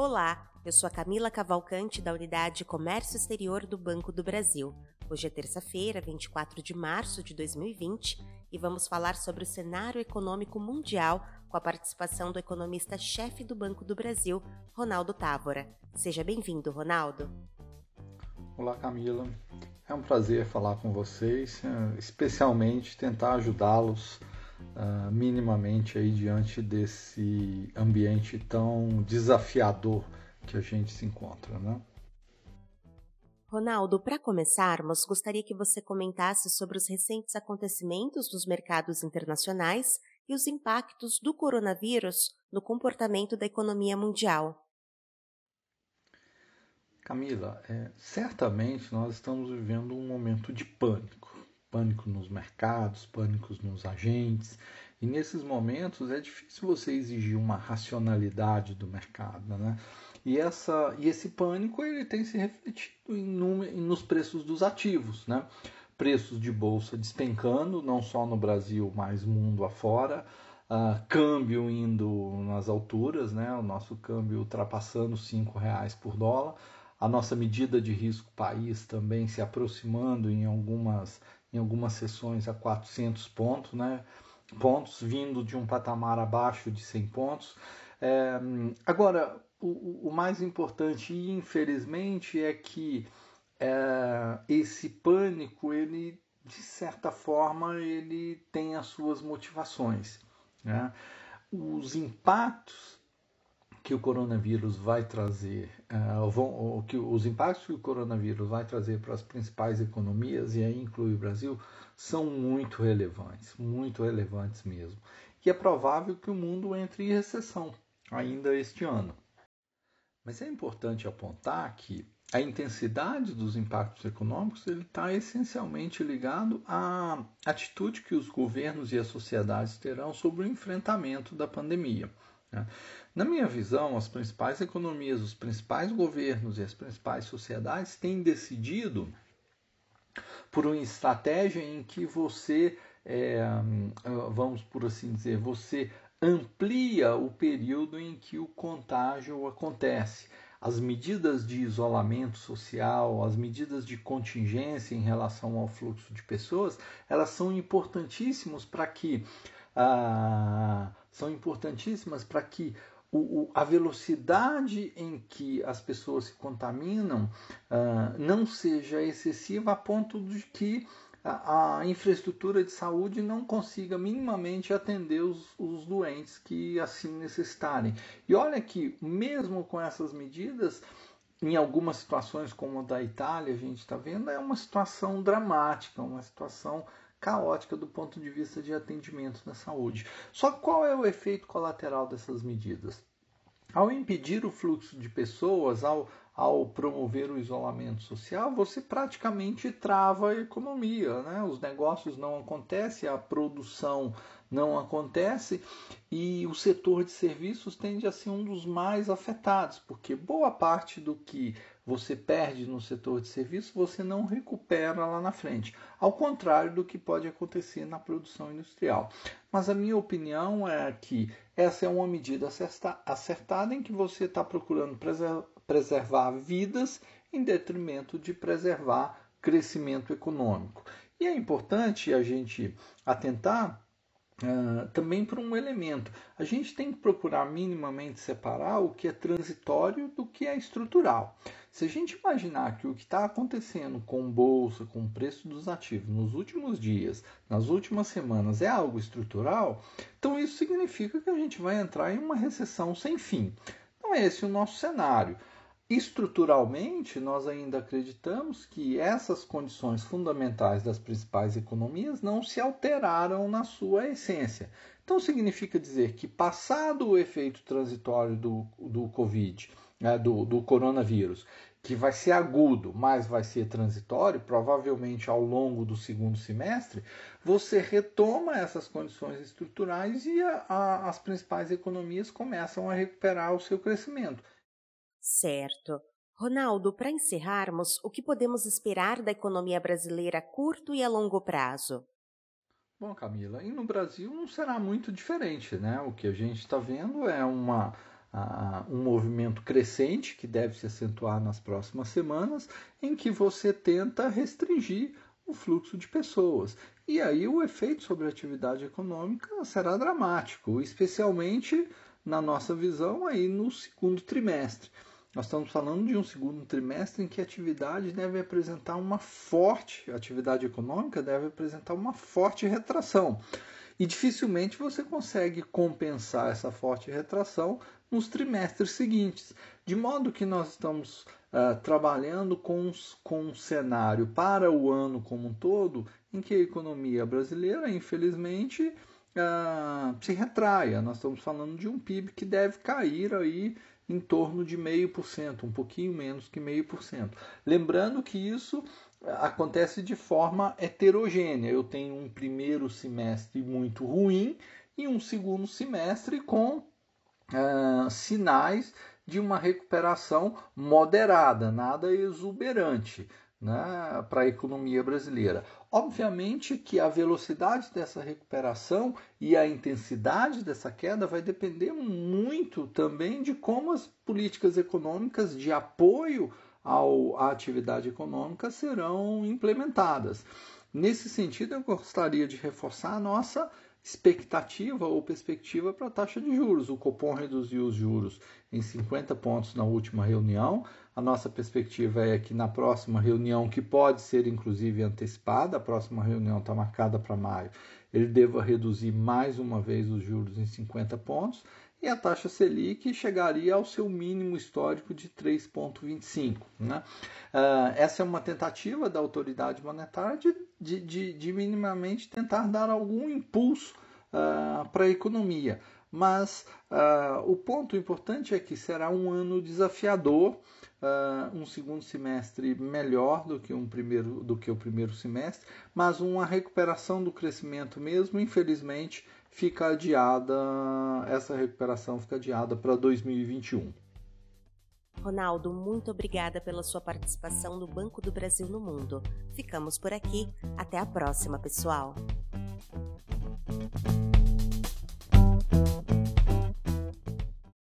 Olá, eu sou a Camila Cavalcante da Unidade Comércio Exterior do Banco do Brasil. Hoje é terça-feira, 24 de março de 2020, e vamos falar sobre o cenário econômico mundial com a participação do economista-chefe do Banco do Brasil, Ronaldo Távora. Seja bem-vindo, Ronaldo. Olá, Camila. É um prazer falar com vocês, eh, especialmente tentar ajudá-los uh, minimamente aí diante desse ambiente tão desafiador que a gente se encontra, né? Ronaldo, para começarmos, gostaria que você comentasse sobre os recentes acontecimentos dos mercados internacionais e os impactos do coronavírus no comportamento da economia mundial. Camila, é, certamente nós estamos vivendo um momento de pânico pânico nos mercados, pânicos nos agentes. E nesses momentos é difícil você exigir uma racionalidade do mercado, né? E, essa, e esse pânico ele tem se refletido em, nos preços dos ativos, né? Preços de bolsa despencando, não só no Brasil, mas mundo afora. Uh, câmbio indo nas alturas, né? o nosso câmbio ultrapassando R$ reais por dólar, a nossa medida de risco país também se aproximando em algumas em algumas sessões a 400 pontos, né? pontos, vindo de um patamar abaixo de 100 pontos. É, agora, o, o, mais importante, e infelizmente, é que é, esse pânico, ele, de certa forma, ele tem as suas motivações. Né? Os impactos que o coronavírus vai trazer, uh, vão, que os impactos que o coronavírus vai trazer para as principais economias, e aí inclui o Brasil, são muito relevantes, muito relevantes mesmo. E é provável que o mundo entre em recessão ainda este ano. Mas é importante apontar que a intensidade dos impactos econômicos está essencialmente ligado à atitude que os governos e as sociedades terão sobre o enfrentamento da pandemia. Né? Na minha visão, as principais economias, os principais governos e as principais sociedades têm decidido por uma estratégia em que você, é, vamos por assim dizer, você amplia o período em que o contágio acontece. As medidas de isolamento social, as medidas de contingência em relação ao fluxo de pessoas, elas são importantíssimas para que ah, são importantíssimas para que o, o, a velocidade em que as pessoas se contaminam ah, não seja excessiva a ponto de que a, a, infraestrutura de saúde não consiga minimamente atender os, os doentes que assim necessitarem. E olha que, mesmo com essas medidas, em algumas situações, como a da Itália, a gente está vendo, é uma situação dramática, uma situação caótica do ponto de vista de atendimento na saúde. Só qual é o efeito colateral dessas medidas? Ao impedir o fluxo de pessoas, ao, ao promover o isolamento social, você praticamente trava a economia. Né? Os negócios não acontecem, a produção não acontece e o setor de serviços tende a ser um dos mais afetados, porque boa parte do que você perde no setor de serviços você não recupera lá na frente, ao contrário do que pode acontecer na produção industrial. Mas a minha opinião é que essa é uma medida acertada em que você está procurando preservar vidas em detrimento de preservar crescimento econômico. E é importante a gente atentar Uh, também por um elemento. A gente tem que procurar minimamente separar o que é transitório do que é estrutural. Se a gente imaginar que o que está acontecendo com bolsa, com o preço dos ativos nos últimos dias, nas últimas semanas, é algo estrutural, então isso significa que a gente vai entrar em uma recessão sem fim. Não é esse o nosso cenário. Estruturalmente, nós ainda acreditamos que essas condições fundamentais das principais economias não se alteraram na sua essência. Então, significa dizer que, passado o efeito transitório do, do Covid, né, do, do coronavírus, que vai ser agudo, mas vai ser transitório, provavelmente ao longo do segundo semestre, você retoma essas condições estruturais e a, a, as principais economias começam a recuperar o seu crescimento. Certo. Ronaldo, para encerrarmos, o que podemos esperar da economia brasileira a curto e a longo prazo? Bom, Camila, e no Brasil não será muito diferente, né? O que a gente está vendo é uma um movimento crescente que deve se acentuar nas próximas semanas, em que você tenta restringir o fluxo de pessoas. E aí o efeito sobre a atividade econômica será dramático, especialmente na nossa visão aí no segundo trimestre. Nós estamos falando de um segundo trimestre em que a atividade deve apresentar uma forte, a atividade econômica deve apresentar uma forte retração. E dificilmente você consegue compensar essa forte retração nos trimestres seguintes. De modo que nós estamos uh, trabalhando com, com um cenário para o ano como um todo em que a economia brasileira, infelizmente, uh, se retraia. Nós estamos falando de um PIB que deve cair aí em torno de meio por cento, um pouquinho menos que meio por cento. Lembrando que isso acontece de forma heterogênea. Eu tenho um primeiro semestre muito ruim e um segundo semestre com uh, sinais de uma recuperação moderada, nada exuberante né, para a economia brasileira. Obviamente que a velocidade dessa recuperação e a intensidade dessa queda vai depender muito também de como as políticas econômicas de apoio ao, à atividade econômica serão implementadas. Nesse sentido, eu gostaria de reforçar a nossa expectativa ou perspectiva para a taxa de juros. O Copom reduziu os juros em 50 pontos na última reunião. A nossa perspectiva é que na próxima reunião, que pode ser inclusive antecipada, a próxima reunião está marcada para maio, ele deva reduzir mais uma vez os juros em 50 pontos e a taxa Selic chegaria ao seu mínimo histórico de 3,25. Né? Uh, essa é uma tentativa da autoridade monetária de, de, de, de minimamente tentar dar algum impulso uh, para a economia. Mas uh, o ponto importante é que será um ano desafiador, um segundo semestre melhor do que, um primeiro, do que o primeiro semestre, mas uma recuperação do crescimento mesmo, infelizmente, fica adiada, essa recuperação fica adiada para 2021. Ronaldo, muito obrigada pela sua participação no Banco do Brasil no Mundo. Ficamos por aqui. Até a próxima, pessoal.